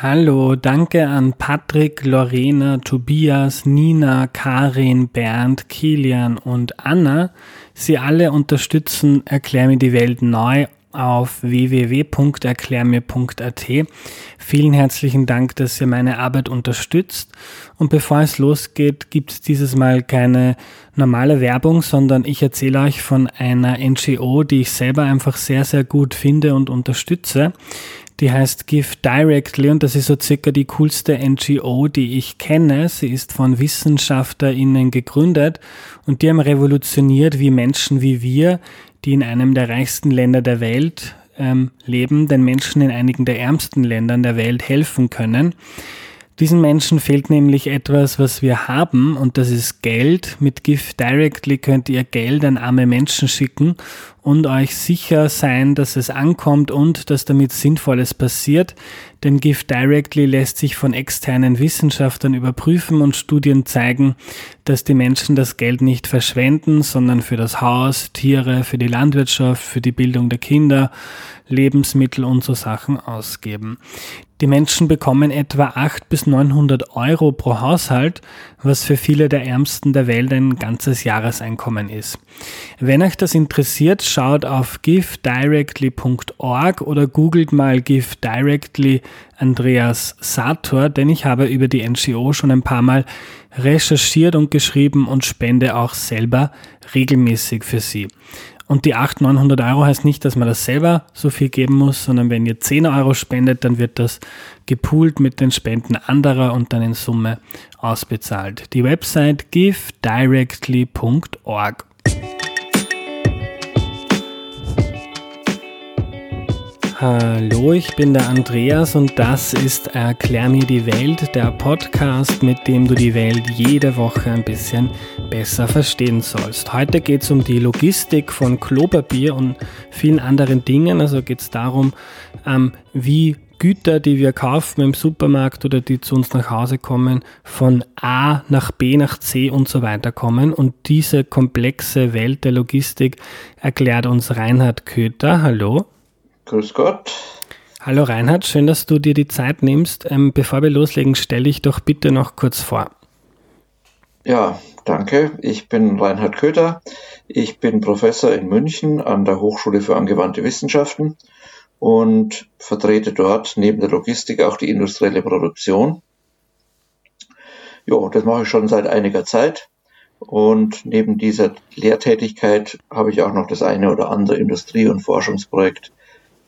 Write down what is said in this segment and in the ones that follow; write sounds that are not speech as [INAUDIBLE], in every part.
Hallo, danke an Patrick, Lorena, Tobias, Nina, Karin, Bernd, Kilian und Anna. Sie alle unterstützen Erklär mir die Welt neu auf www.erklärmir.at. Vielen herzlichen Dank, dass ihr meine Arbeit unterstützt. Und bevor es losgeht, gibt es dieses Mal keine normale Werbung, sondern ich erzähle euch von einer NGO, die ich selber einfach sehr, sehr gut finde und unterstütze. Die heißt Give Directly und das ist so circa die coolste NGO, die ich kenne. Sie ist von WissenschaftlerInnen gegründet und die haben revolutioniert, wie Menschen wie wir, die in einem der reichsten Länder der Welt ähm, leben, den Menschen in einigen der ärmsten Ländern der Welt helfen können. Diesen Menschen fehlt nämlich etwas, was wir haben, und das ist Geld. Mit Give Directly könnt ihr Geld an arme Menschen schicken und euch sicher sein, dass es ankommt und dass damit Sinnvolles passiert. Denn Give Directly lässt sich von externen Wissenschaftlern überprüfen und Studien zeigen, dass die Menschen das Geld nicht verschwenden, sondern für das Haus, Tiere, für die Landwirtschaft, für die Bildung der Kinder, Lebensmittel und so Sachen ausgeben. Die Menschen bekommen etwa 800 bis 900 Euro pro Haushalt, was für viele der Ärmsten der Welt ein ganzes Jahreseinkommen ist. Wenn euch das interessiert, schaut auf givedirectly.org oder googelt mal Give Directly Andreas Sator, denn ich habe über die NGO schon ein paar Mal recherchiert und geschrieben und spende auch selber regelmäßig für sie. Und die 800, 900 Euro heißt nicht, dass man das selber so viel geben muss, sondern wenn ihr 10 Euro spendet, dann wird das gepoolt mit den Spenden anderer und dann in Summe ausbezahlt. Die Website givedirectly.org. Hallo, ich bin der Andreas und das ist Erklär mir die Welt, der Podcast, mit dem du die Welt jede Woche ein bisschen besser verstehen sollst. Heute geht es um die Logistik von Klopapier und vielen anderen Dingen. Also geht es darum, ähm, wie Güter, die wir kaufen im Supermarkt oder die zu uns nach Hause kommen, von A nach B nach C und so weiter kommen. Und diese komplexe Welt der Logistik erklärt uns Reinhard Köter. Hallo. Grüß Gott. Hallo Reinhard, schön, dass du dir die Zeit nimmst. Ähm, bevor wir loslegen, stelle ich doch bitte noch kurz vor. Ja, danke. Ich bin Reinhard Köter. Ich bin Professor in München an der Hochschule für angewandte Wissenschaften und vertrete dort neben der Logistik auch die industrielle Produktion. Ja, das mache ich schon seit einiger Zeit. Und neben dieser Lehrtätigkeit habe ich auch noch das eine oder andere Industrie- und Forschungsprojekt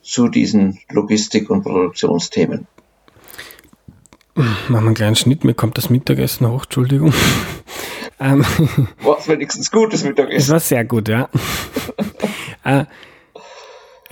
zu diesen Logistik- und Produktionsthemen. Machen wir einen kleinen Schnitt, mir kommt das Mittagessen hoch, Entschuldigung. [LAUGHS] ähm, war es wenigstens gutes Mittagessen? Es war sehr gut, ja. äh,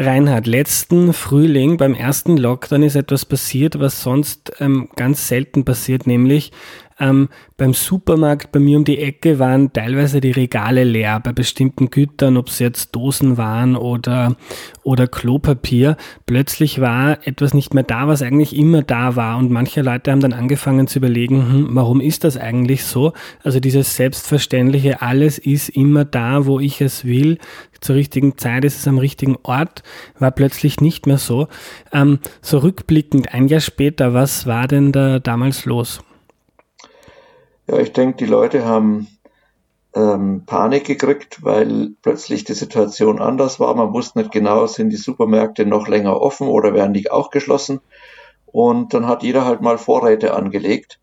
Reinhard, letzten Frühling beim ersten Lockdown ist etwas passiert, was sonst ähm, ganz selten passiert, nämlich ähm, beim Supermarkt bei mir um die Ecke waren teilweise die Regale leer bei bestimmten Gütern, ob es jetzt Dosen waren oder, oder Klopapier. Plötzlich war etwas nicht mehr da, was eigentlich immer da war. Und manche Leute haben dann angefangen zu überlegen, hm, warum ist das eigentlich so? Also dieses selbstverständliche, alles ist immer da, wo ich es will. Zur richtigen Zeit ist es am richtigen Ort, war plötzlich nicht mehr so. Ähm, so rückblickend, ein Jahr später, was war denn da damals los? Ja, ich denke, die Leute haben ähm, Panik gekriegt, weil plötzlich die Situation anders war. Man wusste nicht genau, sind die Supermärkte noch länger offen oder werden die auch geschlossen. Und dann hat jeder halt mal Vorräte angelegt.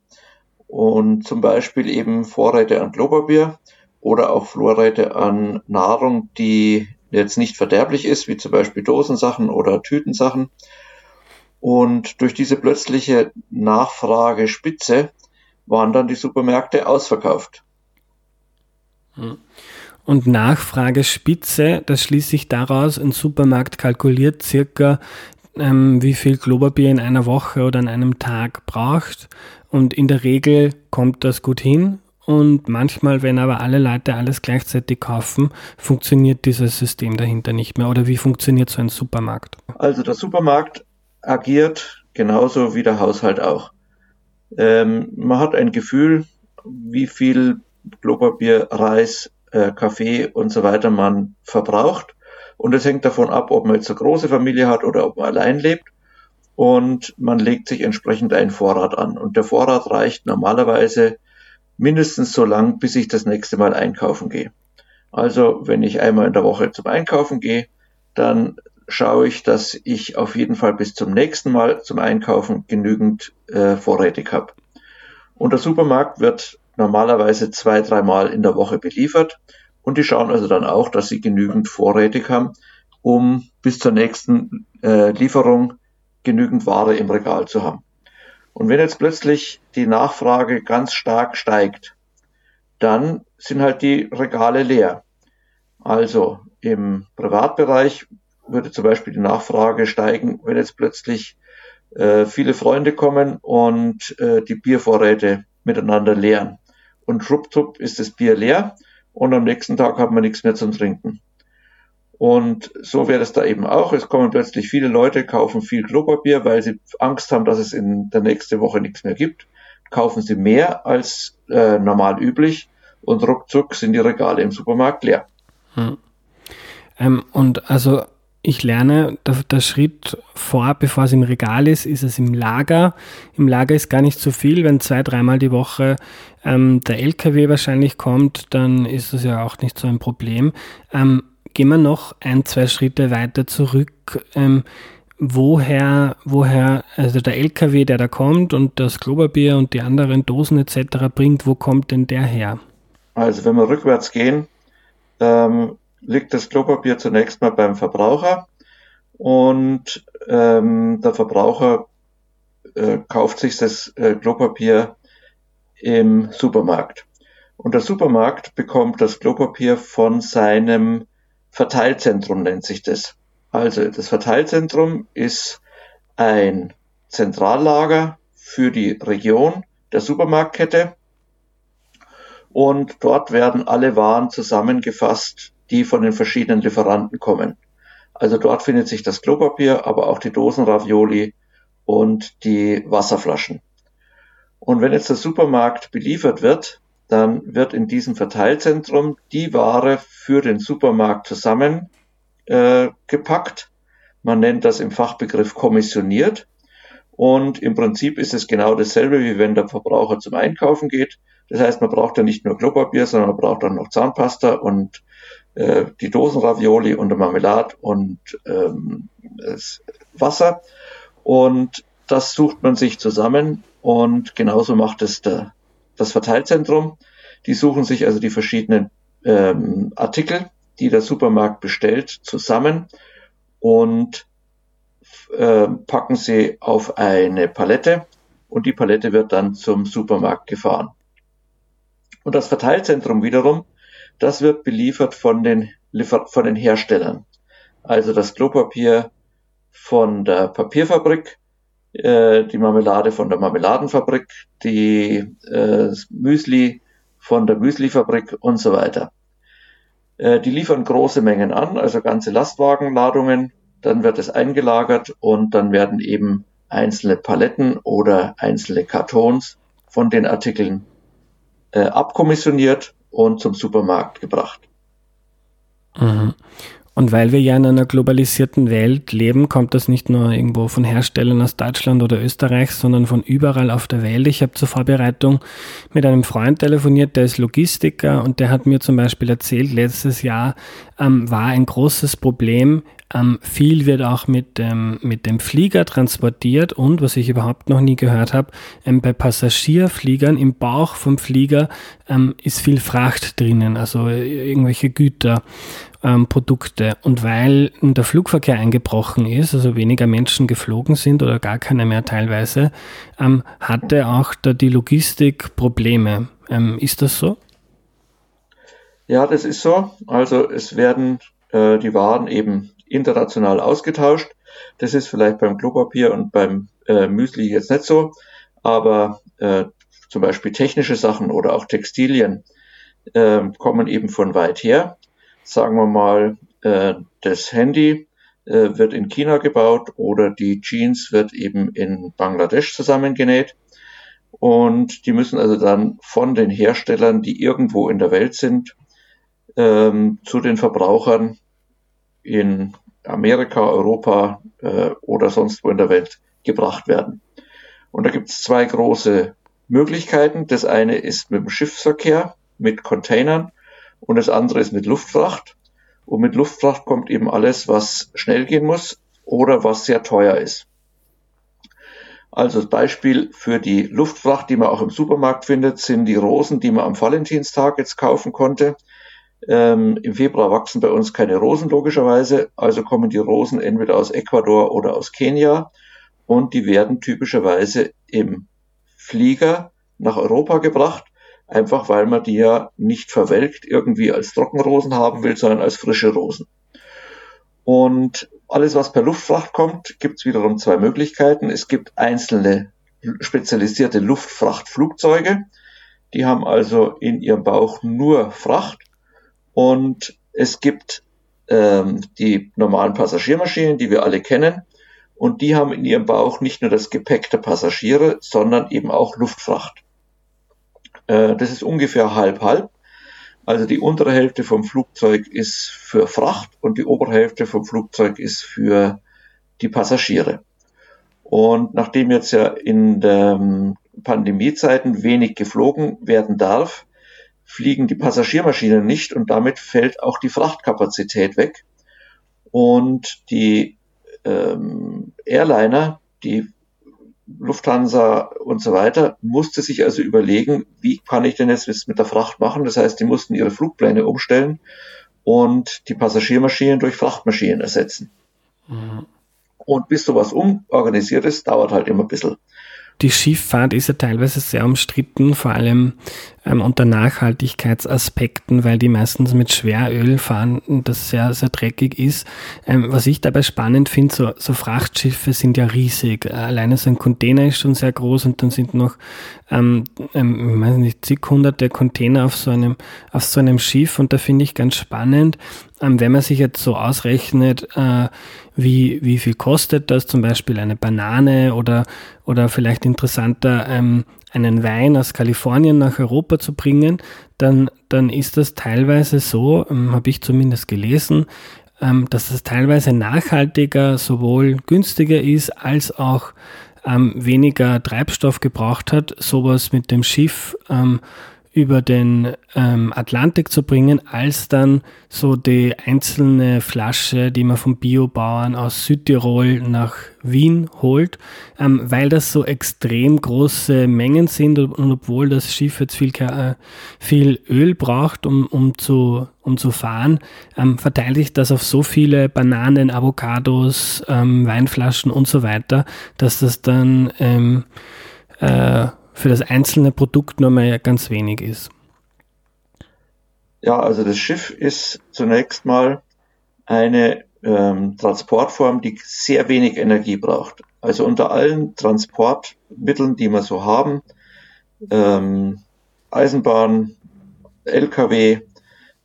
Und zum Beispiel eben Vorräte an Klopapier oder auch Vorräte an Nahrung, die jetzt nicht verderblich ist, wie zum Beispiel Dosensachen oder Tütensachen. Und durch diese plötzliche Nachfragespitze waren dann die Supermärkte ausverkauft. Hm. Und Nachfragespitze, das schließt sich daraus, ein Supermarkt kalkuliert circa, ähm, wie viel Klopapier in einer Woche oder an einem Tag braucht. Und in der Regel kommt das gut hin. Und manchmal, wenn aber alle Leute alles gleichzeitig kaufen, funktioniert dieses System dahinter nicht mehr. Oder wie funktioniert so ein Supermarkt? Also der Supermarkt agiert genauso wie der Haushalt auch. Ähm, man hat ein Gefühl, wie viel Klopapier, Reis, äh, Kaffee und so weiter man verbraucht. Und es hängt davon ab, ob man jetzt eine große Familie hat oder ob man allein lebt. und man legt sich entsprechend einen Vorrat an. Und der Vorrat reicht normalerweise mindestens so lang, bis ich das nächste Mal einkaufen gehe. Also wenn ich einmal in der Woche zum Einkaufen gehe, dann schaue ich, dass ich auf jeden Fall bis zum nächsten Mal zum Einkaufen genügend äh, vorrätig habe. Und der Supermarkt wird normalerweise zwei, dreimal in der Woche beliefert und die schauen also dann auch, dass sie genügend vorrätig haben, um bis zur nächsten äh, Lieferung genügend Ware im Regal zu haben. Und wenn jetzt plötzlich die Nachfrage ganz stark steigt, dann sind halt die Regale leer. Also im Privatbereich würde zum Beispiel die Nachfrage steigen, wenn jetzt plötzlich äh, viele Freunde kommen und äh, die Biervorräte miteinander leeren. Und schrupptupp ist das Bier leer und am nächsten Tag hat man nichts mehr zum Trinken. Und so wäre es da eben auch. Es kommen plötzlich viele Leute, kaufen viel Klopapier, weil sie Angst haben, dass es in der nächsten Woche nichts mehr gibt. Kaufen sie mehr als äh, normal üblich und ruckzuck sind die Regale im Supermarkt leer. Hm. Ähm, und also ich lerne, der, der, Schritt vor, bevor es im Regal ist, ist es im Lager. Im Lager ist gar nicht so viel. Wenn zwei, dreimal die Woche ähm, der LKW wahrscheinlich kommt, dann ist das ja auch nicht so ein Problem. Ähm, gehen wir noch ein, zwei Schritte weiter zurück. Ähm, woher, woher, also der LKW, der da kommt und das Kloberbier und die anderen Dosen etc. bringt, wo kommt denn der her? Also wenn wir rückwärts gehen, ähm, liegt das Klopapier zunächst mal beim Verbraucher und ähm, der Verbraucher äh, kauft sich das äh, Klopapier im Supermarkt. Und der Supermarkt bekommt das Klopapier von seinem Verteilzentrum, nennt sich das. Also das Verteilzentrum ist ein Zentrallager für die Region der Supermarktkette. Und dort werden alle Waren zusammengefasst, die von den verschiedenen Lieferanten kommen. Also dort findet sich das Klopapier, aber auch die Dosenravioli und die Wasserflaschen. Und wenn jetzt der Supermarkt beliefert wird, dann wird in diesem Verteilzentrum die Ware für den Supermarkt zusammengepackt. Äh, Man nennt das im Fachbegriff kommissioniert. Und im Prinzip ist es genau dasselbe, wie wenn der Verbraucher zum Einkaufen geht. Das heißt, man braucht ja nicht nur Klopapier, sondern man braucht auch noch Zahnpasta und äh, die Dosenravioli und der Marmelade und ähm, Wasser. Und das sucht man sich zusammen und genauso macht es der, das Verteilzentrum. Die suchen sich also die verschiedenen ähm, Artikel, die der Supermarkt bestellt, zusammen und äh, packen sie auf eine Palette und die Palette wird dann zum Supermarkt gefahren. Und das Verteilzentrum wiederum das wird beliefert von den, von den Herstellern. Also das Klopapier von der Papierfabrik, äh, die Marmelade von der Marmeladenfabrik, die äh, Müsli von der Müslifabrik und so weiter. Äh, die liefern große Mengen an, also ganze Lastwagenladungen. Dann wird es eingelagert und dann werden eben einzelne Paletten oder einzelne Kartons von den Artikeln äh, abkommissioniert und zum Supermarkt gebracht. Mhm. Und weil wir ja in einer globalisierten Welt leben, kommt das nicht nur irgendwo von Herstellern aus Deutschland oder Österreich, sondern von überall auf der Welt. Ich habe zur Vorbereitung mit einem Freund telefoniert, der ist Logistiker und der hat mir zum Beispiel erzählt, letztes Jahr ähm, war ein großes Problem ähm, viel wird auch mit, ähm, mit dem Flieger transportiert und, was ich überhaupt noch nie gehört habe, ähm, bei Passagierfliegern im Bauch vom Flieger ähm, ist viel Fracht drinnen, also äh, irgendwelche Güter, ähm, Produkte. Und weil der Flugverkehr eingebrochen ist, also weniger Menschen geflogen sind oder gar keine mehr teilweise, ähm, hatte auch da die Logistik Probleme. ist das so? Ja, das ist so. Also es werden äh, die Waren eben international ausgetauscht. Das ist vielleicht beim Klopapier und beim äh, Müsli jetzt nicht so, aber äh, zum Beispiel technische Sachen oder auch Textilien äh, kommen eben von weit her. Sagen wir mal, äh, das Handy äh, wird in China gebaut oder die Jeans wird eben in Bangladesch zusammengenäht. Und die müssen also dann von den Herstellern, die irgendwo in der Welt sind, ähm, zu den Verbrauchern in Amerika, Europa äh, oder sonst wo in der Welt gebracht werden. Und da gibt es zwei große Möglichkeiten. Das eine ist mit dem Schiffsverkehr, mit Containern und das andere ist mit Luftfracht. Und mit Luftfracht kommt eben alles, was schnell gehen muss oder was sehr teuer ist. Also das Beispiel für die Luftfracht, die man auch im Supermarkt findet, sind die Rosen, die man am Valentinstag jetzt kaufen konnte. Ähm, Im Februar wachsen bei uns keine Rosen logischerweise, also kommen die Rosen entweder aus Ecuador oder aus Kenia und die werden typischerweise im Flieger nach Europa gebracht, einfach weil man die ja nicht verwelkt irgendwie als Trockenrosen haben will, sondern als frische Rosen. Und alles, was per Luftfracht kommt, gibt es wiederum zwei Möglichkeiten. Es gibt einzelne spezialisierte Luftfrachtflugzeuge, die haben also in ihrem Bauch nur Fracht und es gibt ähm, die normalen Passagiermaschinen, die wir alle kennen, und die haben in ihrem Bauch nicht nur das Gepäck der Passagiere, sondern eben auch Luftfracht. Äh, das ist ungefähr halb-halb. Also die untere Hälfte vom Flugzeug ist für Fracht und die obere Hälfte vom Flugzeug ist für die Passagiere. Und nachdem jetzt ja in den Pandemiezeiten wenig geflogen werden darf, fliegen die Passagiermaschinen nicht und damit fällt auch die Frachtkapazität weg. Und die ähm, Airliner, die Lufthansa und so weiter, musste sich also überlegen, wie kann ich denn jetzt mit der Fracht machen? Das heißt, die mussten ihre Flugpläne umstellen und die Passagiermaschinen durch Frachtmaschinen ersetzen. Mhm. Und bis sowas umorganisiert ist, dauert halt immer ein bisschen. Die Schifffahrt ist ja teilweise sehr umstritten, vor allem ähm, unter Nachhaltigkeitsaspekten, weil die meistens mit Schweröl fahren das sehr, sehr dreckig ist. Ähm, was ich dabei spannend finde, so, so Frachtschiffe sind ja riesig. Alleine so ein Container ist schon sehr groß und dann sind noch, ähm, ähm, ich weiß nicht, zig hunderte Container auf so einem, auf so einem Schiff und da finde ich ganz spannend, ähm, wenn man sich jetzt so ausrechnet, äh, wie, wie viel kostet das zum Beispiel eine Banane oder, oder vielleicht interessanter ähm, einen Wein aus Kalifornien nach Europa zu bringen, dann, dann ist das teilweise so, ähm, habe ich zumindest gelesen, ähm, dass das teilweise nachhaltiger, sowohl günstiger ist, als auch ähm, weniger Treibstoff gebraucht hat, sowas mit dem Schiff über den ähm, Atlantik zu bringen, als dann so die einzelne Flasche, die man vom Biobauern aus Südtirol nach Wien holt, ähm, weil das so extrem große Mengen sind und obwohl das Schiff jetzt viel, äh, viel Öl braucht, um, um, zu, um zu fahren, ähm, verteilt sich das auf so viele Bananen, Avocados, ähm, Weinflaschen und so weiter, dass das dann ähm, äh, für das einzelne Produkt nur mal ganz wenig ist. Ja, also das Schiff ist zunächst mal eine ähm, Transportform, die sehr wenig Energie braucht. Also unter allen Transportmitteln, die wir so haben, ähm, Eisenbahn, LKW,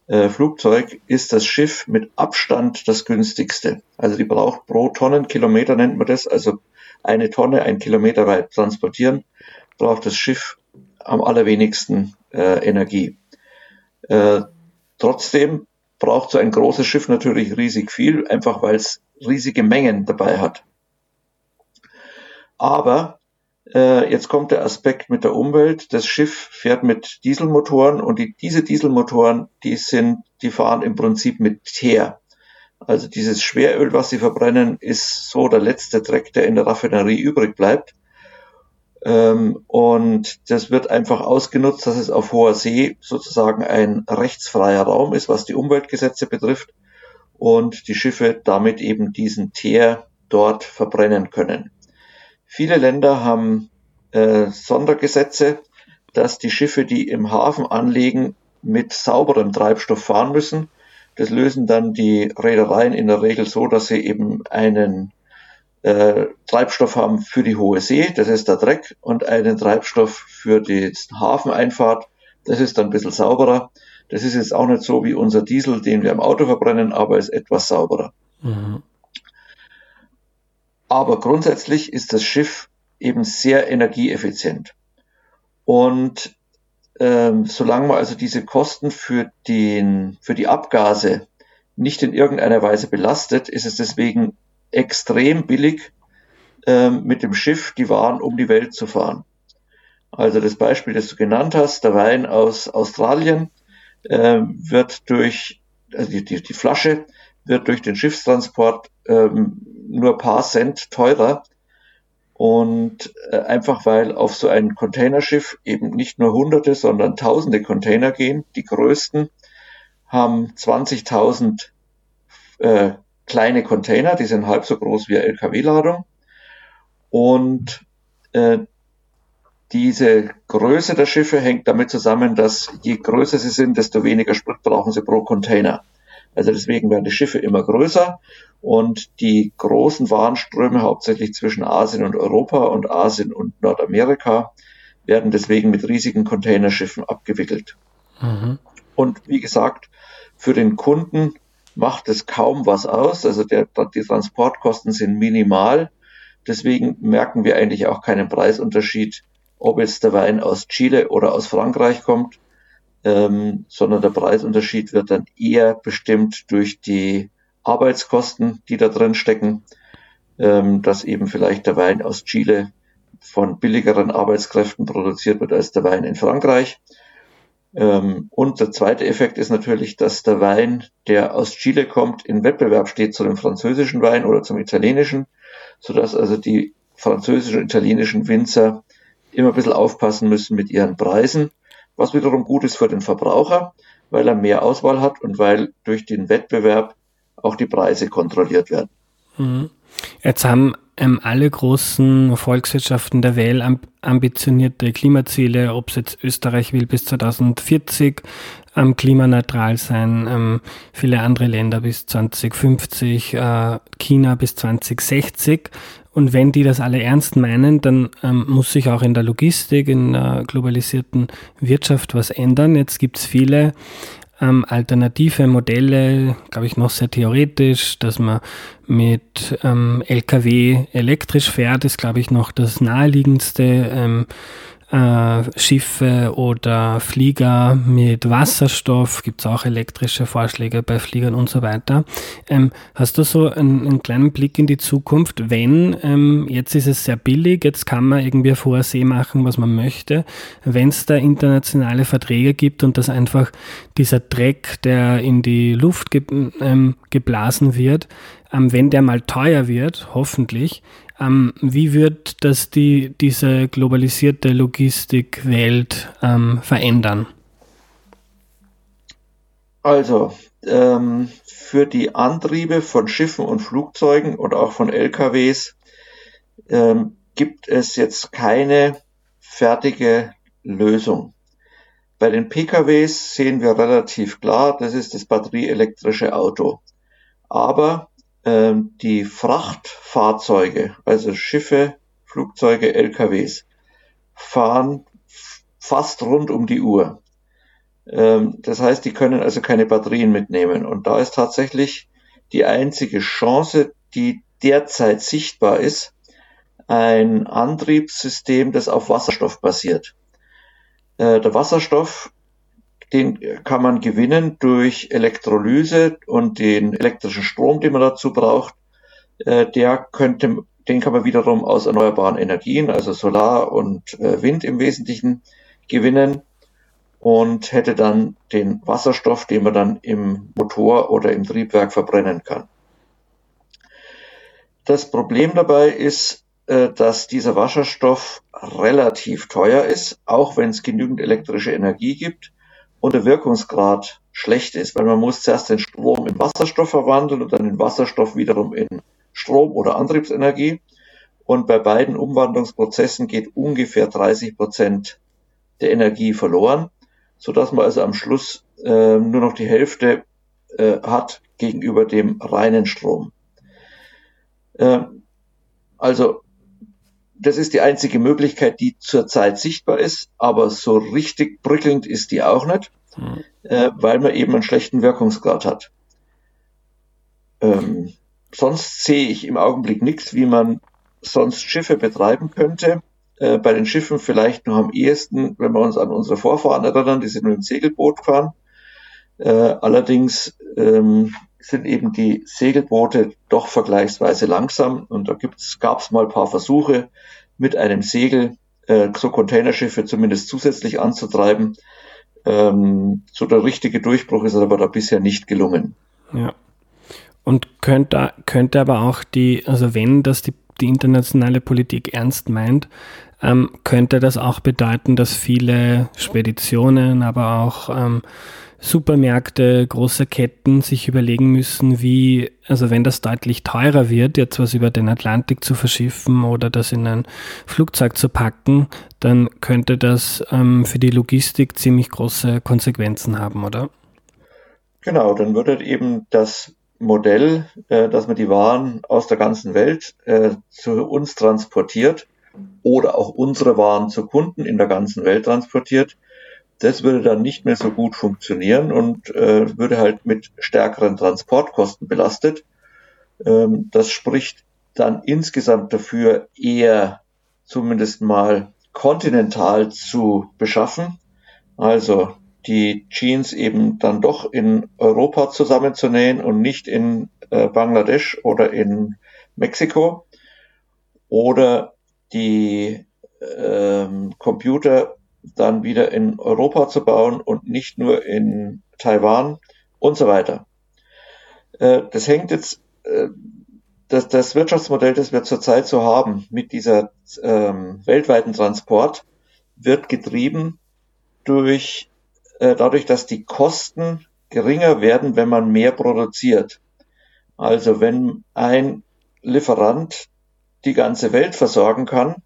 äh, Flugzeug, ist das Schiff mit Abstand das günstigste. Also die braucht pro Tonnenkilometer nennt man das, also eine Tonne, ein Kilometer weit transportieren, braucht das Schiff am allerwenigsten äh, Energie. Äh, trotzdem braucht so ein großes Schiff natürlich riesig viel, einfach weil es riesige Mengen dabei hat. Aber äh, jetzt kommt der Aspekt mit der Umwelt. Das Schiff fährt mit Dieselmotoren und die, diese Dieselmotoren, die sind, die fahren im Prinzip mit Teer. Also dieses Schweröl, was sie verbrennen, ist so der letzte Dreck, der in der Raffinerie übrig bleibt. Ähm, und das wird einfach ausgenutzt, dass es auf hoher See sozusagen ein rechtsfreier Raum ist, was die Umweltgesetze betrifft und die Schiffe damit eben diesen Teer dort verbrennen können. Viele Länder haben äh, Sondergesetze, dass die Schiffe, die im Hafen anlegen, mit sauberem Treibstoff fahren müssen. Das lösen dann die Reedereien in der Regel so, dass sie eben einen äh, Treibstoff haben für die hohe See, das ist der Dreck, und einen Treibstoff für die Hafeneinfahrt, das ist dann ein bisschen sauberer. Das ist jetzt auch nicht so wie unser Diesel, den wir im Auto verbrennen, aber ist etwas sauberer. Mhm. Aber grundsätzlich ist das Schiff eben sehr energieeffizient. Und ähm, solange man also diese Kosten für, den, für die Abgase nicht in irgendeiner Weise belastet, ist es deswegen extrem billig, äh, mit dem Schiff die Waren um die Welt zu fahren. Also das Beispiel, das du genannt hast, der Wein aus Australien äh, wird durch, also die, die, Flasche wird durch den Schiffstransport ähm, nur paar Cent teurer. Und äh, einfach weil auf so ein Containerschiff eben nicht nur hunderte, sondern tausende Container gehen. Die größten haben 20.000 äh, kleine Container, die sind halb so groß wie eine LKW-Ladung. Und äh, diese Größe der Schiffe hängt damit zusammen, dass je größer sie sind, desto weniger Sprit brauchen sie pro Container. Also deswegen werden die Schiffe immer größer und die großen Warenströme hauptsächlich zwischen Asien und Europa und Asien und Nordamerika werden deswegen mit riesigen Containerschiffen abgewickelt. Mhm. Und wie gesagt, für den Kunden macht es kaum was aus. Also der, die Transportkosten sind minimal. Deswegen merken wir eigentlich auch keinen Preisunterschied ob jetzt der Wein aus Chile oder aus Frankreich kommt, ähm, sondern der Preisunterschied wird dann eher bestimmt durch die Arbeitskosten, die da drin stecken, ähm, dass eben vielleicht der Wein aus Chile von billigeren Arbeitskräften produziert wird als der Wein in Frankreich. Ähm, und der zweite Effekt ist natürlich, dass der Wein, der aus Chile kommt, in Wettbewerb steht zu dem französischen Wein oder zum italienischen, sodass also die französischen und italienischen Winzer immer ein bisschen aufpassen müssen mit ihren Preisen, was wiederum gut ist für den Verbraucher, weil er mehr Auswahl hat und weil durch den Wettbewerb auch die Preise kontrolliert werden. Mhm. Jetzt haben ähm, alle großen Volkswirtschaften der Welt ambitionierte Klimaziele, ob es jetzt Österreich will bis 2040 ähm, klimaneutral sein, ähm, viele andere Länder bis 2050, äh, China bis 2060. Und wenn die das alle ernst meinen, dann ähm, muss sich auch in der Logistik, in der globalisierten Wirtschaft was ändern. Jetzt gibt es viele ähm, alternative Modelle, glaube ich, noch sehr theoretisch, dass man mit ähm, Lkw elektrisch fährt, ist, glaube ich, noch das naheliegendste. Ähm, äh, Schiffe oder Flieger mit Wasserstoff, gibt es auch elektrische Vorschläge bei Fliegern und so weiter. Ähm, hast du so einen, einen, kleinen Blick in die Zukunft, wenn ähm, jetzt ist es sehr billig, jetzt kann man irgendwie auf See machen, was man möchte, wenn es da internationale Verträge gibt und das einfach dieser Dreck, der in die Luft ge ähm, geblasen wird, ähm, wenn der mal teuer wird, hoffentlich, ähm, wie wird das die, diese globalisierte Logistikwelt ähm, verändern? Also, ähm, für die Antriebe von Schiffen und Flugzeugen und auch von LKWs ähm, gibt es jetzt keine fertige Lösung. Bei den PKWs sehen wir relativ klar, das ist das batterieelektrische Auto. Aber ähm, die Frachtfahrzeuge, also Schiffe, Flugzeuge, LKWs, fahren fast rund um die Uhr. Ähm, das heißt, die können also keine Batterien mitnehmen. Und da ist tatsächlich die einzige Chance, die derzeit sichtbar ist, ein Antriebssystem, das auf Wasserstoff basiert. Äh, der Wasserstoff den kann man gewinnen durch Elektrolyse und den elektrischen Strom, den man dazu braucht. Äh, der könnte, den kann man wiederum aus erneuerbaren Energien, also Solar und äh, Wind im Wesentlichen, gewinnen und hätte dann den Wasserstoff, den man dann im Motor oder im Triebwerk verbrennen kann. Das Problem dabei ist, äh, dass dieser Wasserstoff relativ teuer ist, auch wenn es genügend elektrische Energie gibt und der Wirkungsgrad schlecht ist, weil man muss zuerst den Strom in Wasserstoff verwandeln und dann den Wasserstoff wiederum in Strom oder Antriebsenergie. Und bei beiden Umwandlungsprozessen geht ungefähr 30 Prozent der Energie verloren, so dass man also am Schluss äh, nur noch die Hälfte äh, hat gegenüber dem reinen Strom. Äh, also das ist die einzige Möglichkeit, die zurzeit sichtbar ist, aber so richtig prickelnd ist die auch nicht, mhm. äh, weil man eben einen schlechten Wirkungsgrad hat. Ähm, sonst sehe ich im Augenblick nichts, wie man sonst Schiffe betreiben könnte. Äh, bei den Schiffen vielleicht noch am ehesten, wenn wir uns an unsere Vorfahren erinnern, die sind mit dem Segelboot gefahren. Äh, allerdings ähm, sind eben die Segelboote doch vergleichsweise langsam und da gab es mal ein paar Versuche mit einem Segel äh, so Containerschiffe zumindest zusätzlich anzutreiben. Ähm, so der richtige Durchbruch ist aber da bisher nicht gelungen. Ja. Und könnte, könnte aber auch die, also wenn das die, die internationale Politik ernst meint, ähm, könnte das auch bedeuten, dass viele Speditionen, aber auch ähm, Supermärkte, große Ketten sich überlegen müssen, wie, also wenn das deutlich teurer wird, jetzt was über den Atlantik zu verschiffen oder das in ein Flugzeug zu packen, dann könnte das ähm, für die Logistik ziemlich große Konsequenzen haben, oder? Genau, dann würde eben das Modell, äh, dass man die Waren aus der ganzen Welt äh, zu uns transportiert oder auch unsere Waren zu Kunden in der ganzen Welt transportiert, das würde dann nicht mehr so gut funktionieren und äh, würde halt mit stärkeren Transportkosten belastet. Ähm, das spricht dann insgesamt dafür, eher zumindest mal kontinental zu beschaffen. Also die Jeans eben dann doch in Europa zusammenzunähen und nicht in äh, Bangladesch oder in Mexiko. Oder die ähm, Computer dann wieder in Europa zu bauen und nicht nur in Taiwan und so weiter. Äh, das hängt jetzt, äh, das, das Wirtschaftsmodell, das wir zurzeit so haben mit dieser ähm, weltweiten Transport, wird getrieben durch, äh, dadurch, dass die Kosten geringer werden, wenn man mehr produziert. Also wenn ein Lieferant die ganze Welt versorgen kann,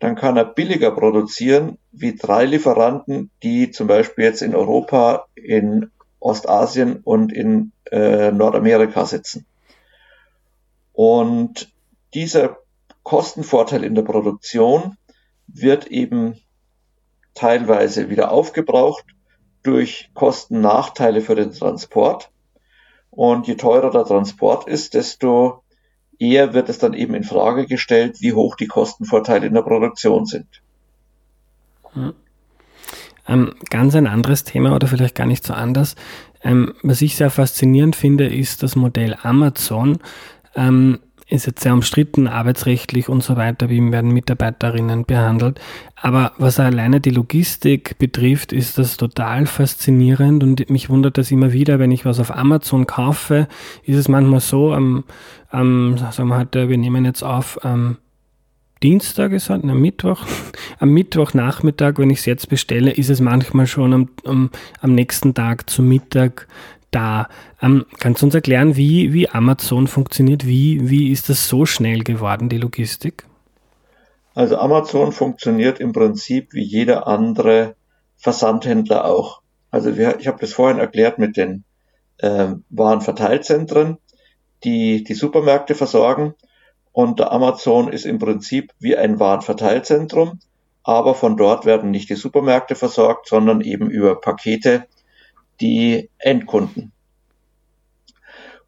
dann kann er billiger produzieren wie drei Lieferanten, die zum Beispiel jetzt in Europa, in Ostasien und in äh, Nordamerika sitzen. Und dieser Kostenvorteil in der Produktion wird eben teilweise wieder aufgebraucht durch Kostennachteile für den Transport. Und je teurer der Transport ist, desto Eher wird es dann eben in Frage gestellt, wie hoch die Kostenvorteile in der Produktion sind. Hm. Ähm, ganz ein anderes Thema oder vielleicht gar nicht so anders. Ähm, was ich sehr faszinierend finde, ist das Modell Amazon. Ähm, ist jetzt sehr umstritten, arbeitsrechtlich und so weiter, wie werden Mitarbeiterinnen behandelt. Aber was alleine die Logistik betrifft, ist das total faszinierend und mich wundert das immer wieder, wenn ich was auf Amazon kaufe, ist es manchmal so, am, am sagen wir heute, wir nehmen jetzt auf, am Dienstag ist halt, am Mittwoch, [LAUGHS] am Mittwochnachmittag, wenn ich es jetzt bestelle, ist es manchmal schon am, am, am nächsten Tag zu Mittag da. Ähm, kannst du uns erklären, wie, wie Amazon funktioniert? Wie, wie ist das so schnell geworden, die Logistik? Also Amazon funktioniert im Prinzip wie jeder andere Versandhändler auch. Also wir, ich habe das vorhin erklärt mit den äh, Warenverteilzentren, die die Supermärkte versorgen. Und der Amazon ist im Prinzip wie ein Warenverteilzentrum, aber von dort werden nicht die Supermärkte versorgt, sondern eben über Pakete die Endkunden.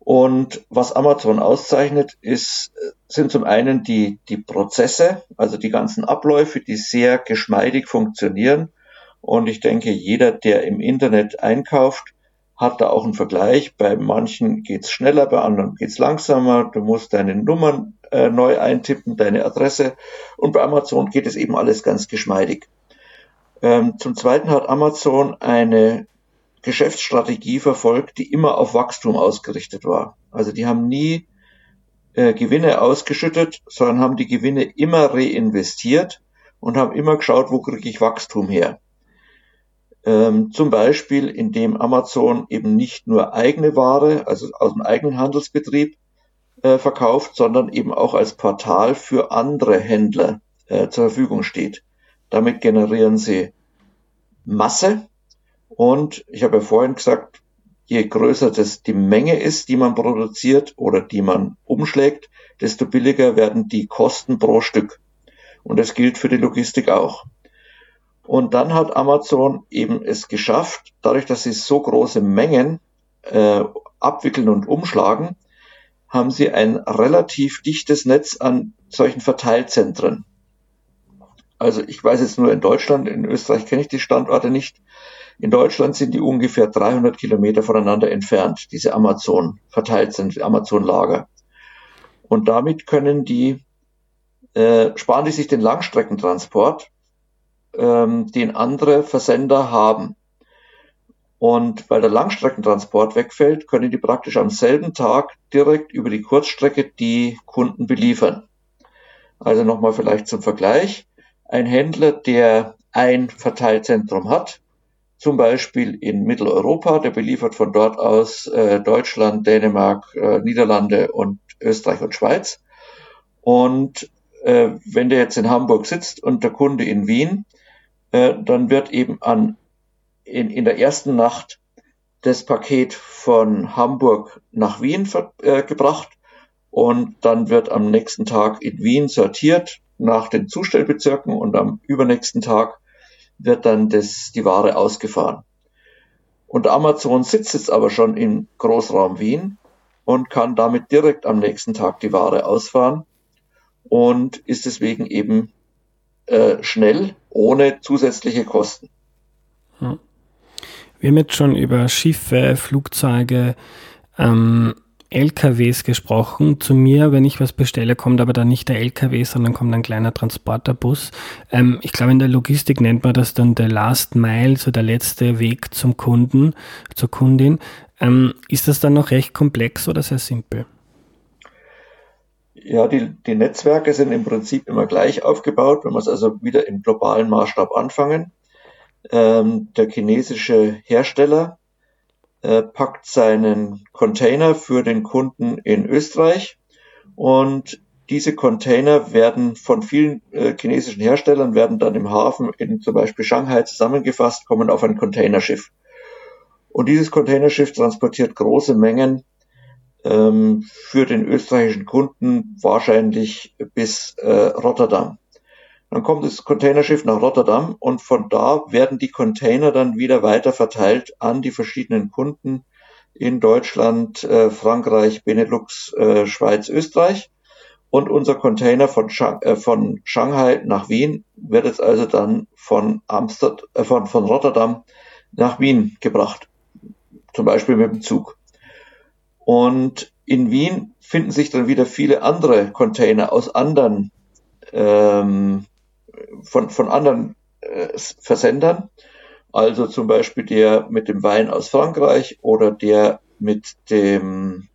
Und was Amazon auszeichnet, ist, sind zum einen die, die Prozesse, also die ganzen Abläufe, die sehr geschmeidig funktionieren. Und ich denke, jeder, der im Internet einkauft, hat da auch einen Vergleich. Bei manchen geht's schneller, bei anderen geht's langsamer. Du musst deine Nummern äh, neu eintippen, deine Adresse. Und bei Amazon geht es eben alles ganz geschmeidig. Ähm, zum Zweiten hat Amazon eine Geschäftsstrategie verfolgt, die immer auf Wachstum ausgerichtet war. Also die haben nie äh, Gewinne ausgeschüttet, sondern haben die Gewinne immer reinvestiert und haben immer geschaut, wo kriege ich Wachstum her. Ähm, zum Beispiel, indem Amazon eben nicht nur eigene Ware, also aus dem eigenen Handelsbetrieb äh, verkauft, sondern eben auch als Portal für andere Händler äh, zur Verfügung steht. Damit generieren sie Masse, und ich habe ja vorhin gesagt, je größer das die Menge ist, die man produziert oder die man umschlägt, desto billiger werden die Kosten pro Stück. Und das gilt für die Logistik auch. Und dann hat Amazon eben es geschafft, dadurch, dass sie so große Mengen äh, abwickeln und umschlagen, haben sie ein relativ dichtes Netz an solchen Verteilzentren. Also ich weiß jetzt nur in Deutschland, in Österreich kenne ich die Standorte nicht. In Deutschland sind die ungefähr 300 Kilometer voneinander entfernt, diese Amazon, verteilt sind, Amazon-Lager. Und damit können die, äh, sparen die sich den Langstreckentransport, ähm, den andere Versender haben. Und weil der Langstreckentransport wegfällt, können die praktisch am selben Tag direkt über die Kurzstrecke die Kunden beliefern. Also nochmal vielleicht zum Vergleich. Ein Händler, der ein Verteilzentrum hat, zum Beispiel in Mitteleuropa, der beliefert von dort aus äh, Deutschland, Dänemark, äh, Niederlande und Österreich und Schweiz. Und äh, wenn der jetzt in Hamburg sitzt und der Kunde in Wien, äh, dann wird eben an in, in der ersten Nacht das Paket von Hamburg nach Wien äh, gebracht und dann wird am nächsten Tag in Wien sortiert nach den Zustellbezirken und am übernächsten Tag wird dann das, die Ware ausgefahren. Und Amazon sitzt jetzt aber schon im Großraum Wien und kann damit direkt am nächsten Tag die Ware ausfahren und ist deswegen eben äh, schnell ohne zusätzliche Kosten. Hm. Wir haben jetzt schon über Schiffe, Flugzeuge, ähm, LKWs gesprochen. Zu mir, wenn ich was bestelle, kommt aber dann nicht der LKW, sondern kommt ein kleiner Transporterbus. Ähm, ich glaube, in der Logistik nennt man das dann der Last Mile, so der letzte Weg zum Kunden, zur Kundin. Ähm, ist das dann noch recht komplex oder sehr simpel? Ja, die, die Netzwerke sind im Prinzip immer gleich aufgebaut, wenn wir es also wieder im globalen Maßstab anfangen. Ähm, der chinesische Hersteller äh, packt seinen Container für den Kunden in Österreich und diese Container werden von vielen äh, chinesischen Herstellern werden dann im Hafen in zum Beispiel Shanghai zusammengefasst, kommen auf ein Containerschiff. Und dieses Containerschiff transportiert große Mengen ähm, für den österreichischen Kunden wahrscheinlich bis äh, Rotterdam. Dann kommt das Containerschiff nach Rotterdam und von da werden die Container dann wieder weiter verteilt an die verschiedenen Kunden in Deutschland, äh, Frankreich, Benelux, äh, Schweiz, Österreich. Und unser Container von, Shang äh, von Shanghai nach Wien wird jetzt also dann von, Amsterdam, äh, von, von Rotterdam nach Wien gebracht. Zum Beispiel mit dem Zug. Und in Wien finden sich dann wieder viele andere Container aus anderen ähm, von, von anderen äh, Versendern. Also zum Beispiel der mit dem Wein aus Frankreich oder der mit dem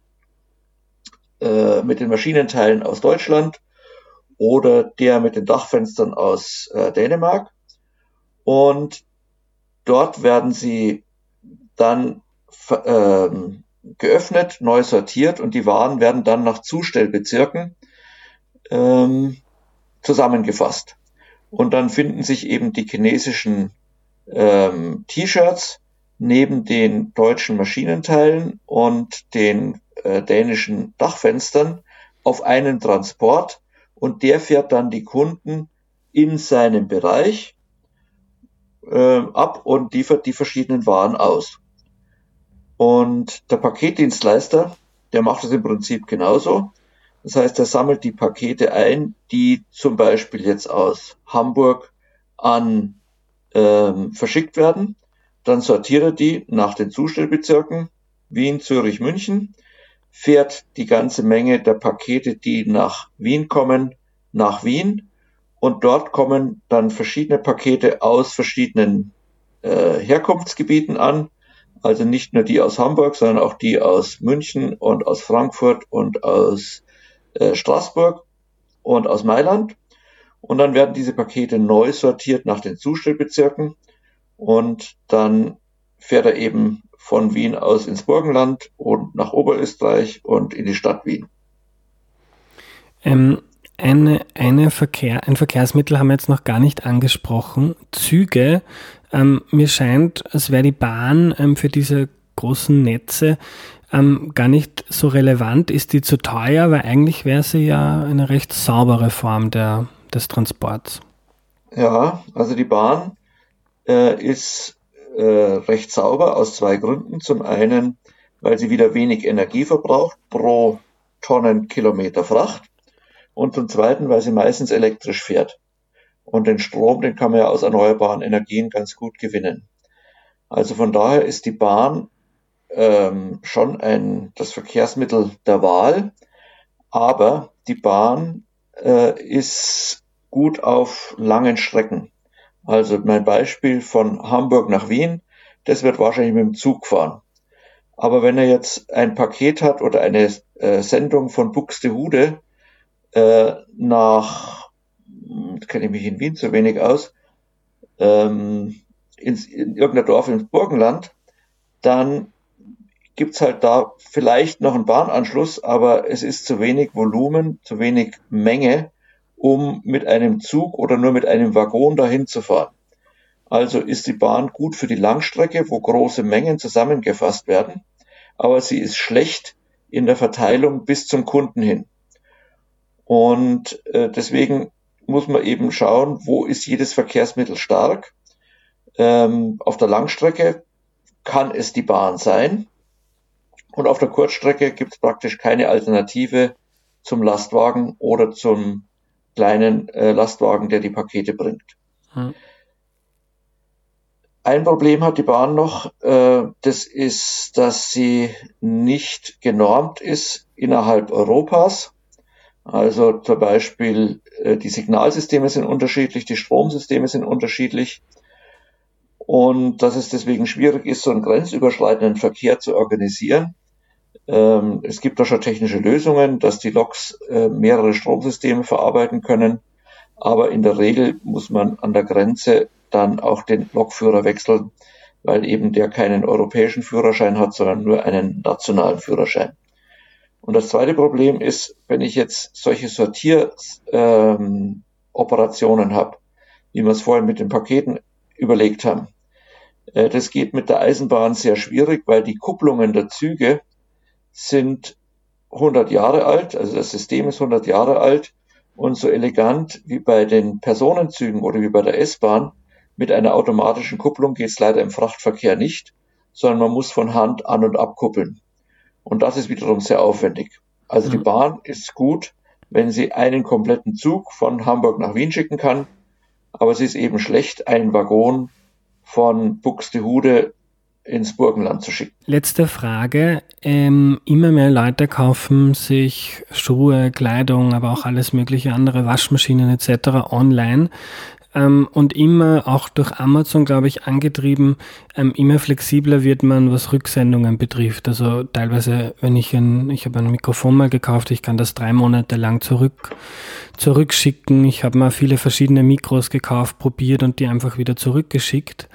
äh, mit den Maschinenteilen aus Deutschland oder der mit den Dachfenstern aus äh, Dänemark. Und dort werden sie dann ähm, geöffnet, neu sortiert und die Waren werden dann nach Zustellbezirken ähm, zusammengefasst. Und dann finden sich eben die chinesischen ähm, T-Shirts neben den deutschen Maschinenteilen und den äh, dänischen Dachfenstern auf einen Transport und der fährt dann die Kunden in seinem Bereich äh, ab und liefert die verschiedenen Waren aus. Und der Paketdienstleister, der macht es im Prinzip genauso. Das heißt, er sammelt die Pakete ein, die zum Beispiel jetzt aus Hamburg an ähm, verschickt werden. Dann sortiert er die nach den Zustellbezirken Wien, Zürich, München, fährt die ganze Menge der Pakete, die nach Wien kommen, nach Wien und dort kommen dann verschiedene Pakete aus verschiedenen äh, Herkunftsgebieten an. Also nicht nur die aus Hamburg, sondern auch die aus München und aus Frankfurt und aus äh, Straßburg und aus Mailand. Und dann werden diese Pakete neu sortiert nach den Zustellbezirken und dann fährt er eben von Wien aus ins Burgenland und nach Oberösterreich und in die Stadt Wien. Ähm, eine, eine Verkehr, ein Verkehrsmittel haben wir jetzt noch gar nicht angesprochen. Züge. Ähm, mir scheint, als wäre die Bahn ähm, für diese großen Netze ähm, gar nicht so relevant. Ist die zu teuer? Weil eigentlich wäre sie ja eine recht saubere Form der, des Transports. Ja, also die Bahn äh, ist äh, recht sauber aus zwei Gründen. Zum einen, weil sie wieder wenig Energie verbraucht pro Tonnenkilometer Fracht. Und zum zweiten, weil sie meistens elektrisch fährt. Und den Strom, den kann man ja aus erneuerbaren Energien ganz gut gewinnen. Also von daher ist die Bahn ähm, schon ein, das Verkehrsmittel der Wahl, aber die Bahn äh, ist gut auf langen Strecken. Also mein Beispiel von Hamburg nach Wien, das wird wahrscheinlich mit dem Zug fahren. Aber wenn er jetzt ein Paket hat oder eine äh, Sendung von Buxtehude äh, nach, hm, kenne ich mich in Wien zu wenig aus, ähm, ins, in irgendein Dorf ins Burgenland, dann gibt's halt da vielleicht noch einen Bahnanschluss, aber es ist zu wenig Volumen, zu wenig Menge, um mit einem Zug oder nur mit einem Waggon dahin zu fahren. Also ist die Bahn gut für die Langstrecke, wo große Mengen zusammengefasst werden, aber sie ist schlecht in der Verteilung bis zum Kunden hin. Und äh, deswegen muss man eben schauen, wo ist jedes Verkehrsmittel stark. Ähm, auf der Langstrecke kann es die Bahn sein. Und auf der Kurzstrecke gibt es praktisch keine Alternative zum Lastwagen oder zum kleinen äh, Lastwagen, der die Pakete bringt. Hm. Ein Problem hat die Bahn noch, äh, das ist, dass sie nicht genormt ist innerhalb Europas. Also zum Beispiel äh, die Signalsysteme sind unterschiedlich, die Stromsysteme sind unterschiedlich und dass es deswegen schwierig ist, so einen grenzüberschreitenden Verkehr zu organisieren. Ähm, es gibt da schon technische Lösungen, dass die Loks äh, mehrere Stromsysteme verarbeiten können, aber in der Regel muss man an der Grenze dann auch den Lokführer wechseln, weil eben der keinen europäischen Führerschein hat, sondern nur einen nationalen Führerschein. Und das zweite Problem ist, wenn ich jetzt solche Sortieroperationen ähm, habe, wie wir es vorhin mit den Paketen überlegt haben, äh, das geht mit der Eisenbahn sehr schwierig, weil die Kupplungen der Züge sind 100 Jahre alt, also das System ist 100 Jahre alt und so elegant wie bei den Personenzügen oder wie bei der S-Bahn mit einer automatischen Kupplung geht es leider im Frachtverkehr nicht, sondern man muss von Hand an- und abkuppeln. Und das ist wiederum sehr aufwendig. Also die mhm. Bahn ist gut, wenn sie einen kompletten Zug von Hamburg nach Wien schicken kann, aber sie ist eben schlecht, einen Waggon von Buxtehude ins Burgenland zu schicken. Letzte Frage. Ähm, immer mehr Leute kaufen sich Schuhe, Kleidung, aber auch alles mögliche andere, Waschmaschinen etc. online ähm, und immer auch durch Amazon, glaube ich, angetrieben, ähm, immer flexibler wird man, was Rücksendungen betrifft. Also teilweise, wenn ich ein, ich habe ein Mikrofon mal gekauft, ich kann das drei Monate lang zurück, zurückschicken. Ich habe mal viele verschiedene Mikros gekauft, probiert und die einfach wieder zurückgeschickt.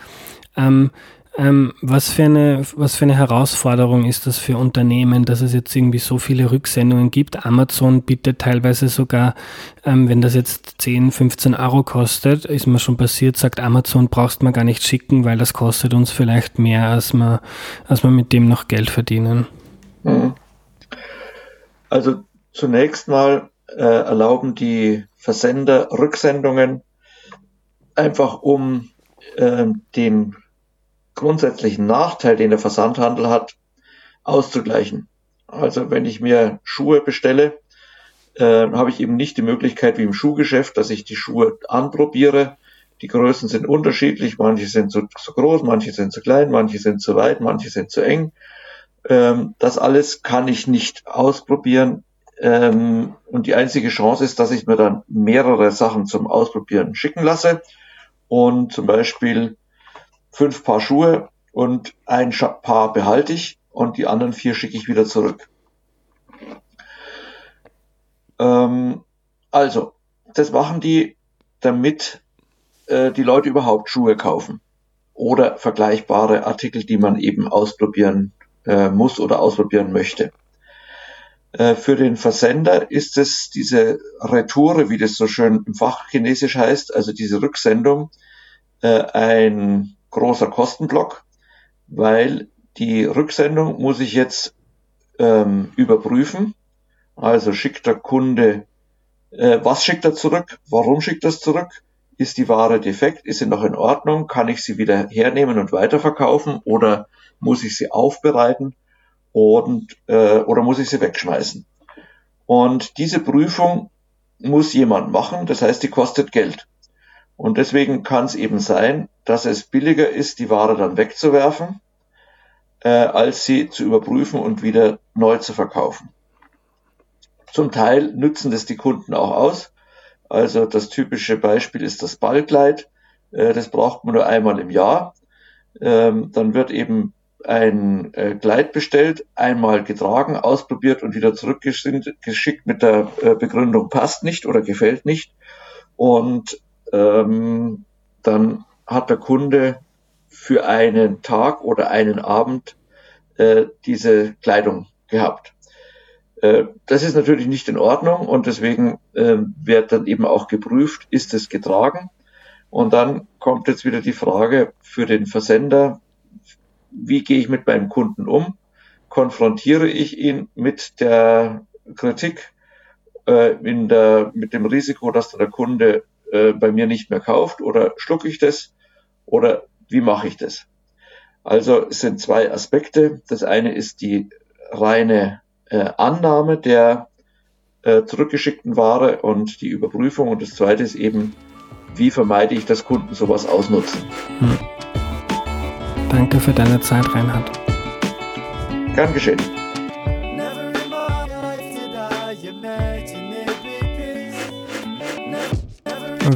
Ähm, ähm, was, für eine, was für eine Herausforderung ist das für Unternehmen, dass es jetzt irgendwie so viele Rücksendungen gibt? Amazon bietet teilweise sogar, ähm, wenn das jetzt 10, 15 Euro kostet, ist mir schon passiert, sagt Amazon, brauchst man gar nicht schicken, weil das kostet uns vielleicht mehr, als wir, als wir mit dem noch Geld verdienen. Mhm. Also zunächst mal äh, erlauben die Versender Rücksendungen einfach um äh, den grundsätzlichen Nachteil, den der Versandhandel hat, auszugleichen. Also wenn ich mir Schuhe bestelle, äh, habe ich eben nicht die Möglichkeit wie im Schuhgeschäft, dass ich die Schuhe anprobiere. Die Größen sind unterschiedlich, manche sind zu, zu groß, manche sind zu klein, manche sind zu weit, manche sind zu eng. Ähm, das alles kann ich nicht ausprobieren. Ähm, und die einzige Chance ist, dass ich mir dann mehrere Sachen zum Ausprobieren schicken lasse und zum Beispiel fünf Paar Schuhe und ein Paar behalte ich und die anderen vier schicke ich wieder zurück. Ähm, also, das machen die, damit äh, die Leute überhaupt Schuhe kaufen oder vergleichbare Artikel, die man eben ausprobieren äh, muss oder ausprobieren möchte. Äh, für den Versender ist es diese Retoure, wie das so schön im Fachchinesisch heißt, also diese Rücksendung, äh, ein großer Kostenblock, weil die Rücksendung muss ich jetzt ähm, überprüfen. Also schickt der Kunde, äh, was schickt er zurück? Warum schickt er es zurück? Ist die Ware defekt? Ist sie noch in Ordnung? Kann ich sie wieder hernehmen und weiterverkaufen? Oder muss ich sie aufbereiten? Und, äh, oder muss ich sie wegschmeißen? Und diese Prüfung muss jemand machen. Das heißt, die kostet Geld. Und deswegen kann es eben sein, dass es billiger ist, die Ware dann wegzuwerfen, äh, als sie zu überprüfen und wieder neu zu verkaufen. Zum Teil nützen das die Kunden auch aus. Also das typische Beispiel ist das Ballkleid. Äh, das braucht man nur einmal im Jahr. Ähm, dann wird eben ein äh, Kleid bestellt, einmal getragen, ausprobiert und wieder zurückgeschickt mit der äh, Begründung passt nicht oder gefällt nicht. Und ähm, dann hat der Kunde für einen Tag oder einen Abend äh, diese Kleidung gehabt. Äh, das ist natürlich nicht in Ordnung und deswegen äh, wird dann eben auch geprüft, ist es getragen. Und dann kommt jetzt wieder die Frage für den Versender, wie gehe ich mit meinem Kunden um? Konfrontiere ich ihn mit der Kritik, äh, in der, mit dem Risiko, dass der Kunde äh, bei mir nicht mehr kauft oder schlucke ich das oder wie mache ich das? Also es sind zwei Aspekte. Das eine ist die reine äh, Annahme der äh, zurückgeschickten Ware und die Überprüfung und das zweite ist eben, wie vermeide ich, dass Kunden sowas ausnutzen. Hm. Danke für deine Zeit, Reinhard. Gern geschehen.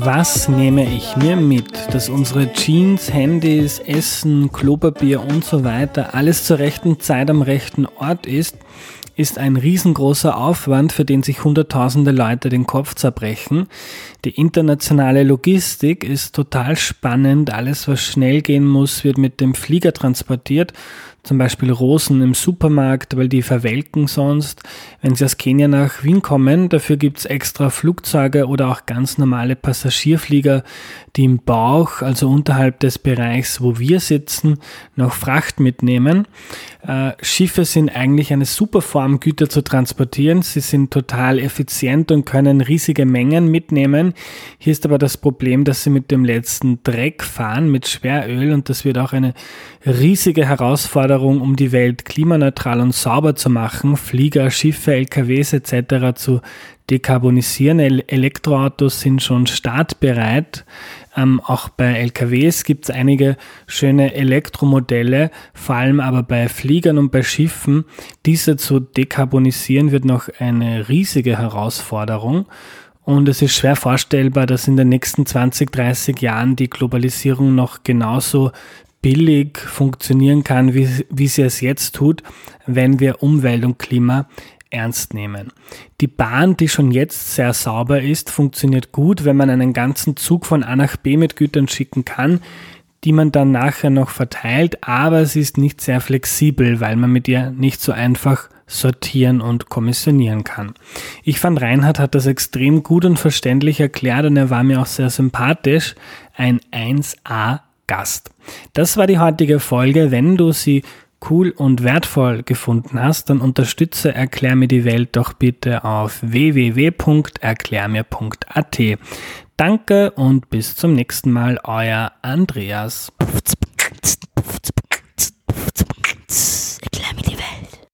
Was nehme ich mir mit, dass unsere Jeans, Handys, Essen, Klopapier und so weiter alles zur rechten Zeit am rechten Ort ist? ist ein riesengroßer Aufwand, für den sich Hunderttausende Leute den Kopf zerbrechen. Die internationale Logistik ist total spannend. Alles, was schnell gehen muss, wird mit dem Flieger transportiert zum Beispiel Rosen im Supermarkt, weil die verwelken sonst. Wenn sie aus Kenia nach Wien kommen, dafür gibt's extra Flugzeuge oder auch ganz normale Passagierflieger, die im Bauch, also unterhalb des Bereichs, wo wir sitzen, noch Fracht mitnehmen. Äh, Schiffe sind eigentlich eine super Form, Güter zu transportieren. Sie sind total effizient und können riesige Mengen mitnehmen. Hier ist aber das Problem, dass sie mit dem letzten Dreck fahren, mit Schweröl und das wird auch eine riesige Herausforderung, um die Welt klimaneutral und sauber zu machen, Flieger, Schiffe, LKWs etc. zu dekarbonisieren. Elektroautos sind schon startbereit. Ähm, auch bei LKWs gibt es einige schöne Elektromodelle, vor allem aber bei Fliegern und bei Schiffen. Diese zu dekarbonisieren wird noch eine riesige Herausforderung. Und es ist schwer vorstellbar, dass in den nächsten 20, 30 Jahren die Globalisierung noch genauso billig funktionieren kann, wie, wie sie es jetzt tut, wenn wir Umwelt und Klima ernst nehmen. Die Bahn, die schon jetzt sehr sauber ist, funktioniert gut, wenn man einen ganzen Zug von A nach B mit Gütern schicken kann, die man dann nachher noch verteilt, aber sie ist nicht sehr flexibel, weil man mit ihr nicht so einfach sortieren und kommissionieren kann. Ich fand, Reinhard hat das extrem gut und verständlich erklärt und er war mir auch sehr sympathisch. Ein 1A Gast. Das war die heutige Folge. Wenn du sie cool und wertvoll gefunden hast, dann unterstütze Erklär mir die Welt doch bitte auf www.erklärmir.at. Danke und bis zum nächsten Mal, euer Andreas.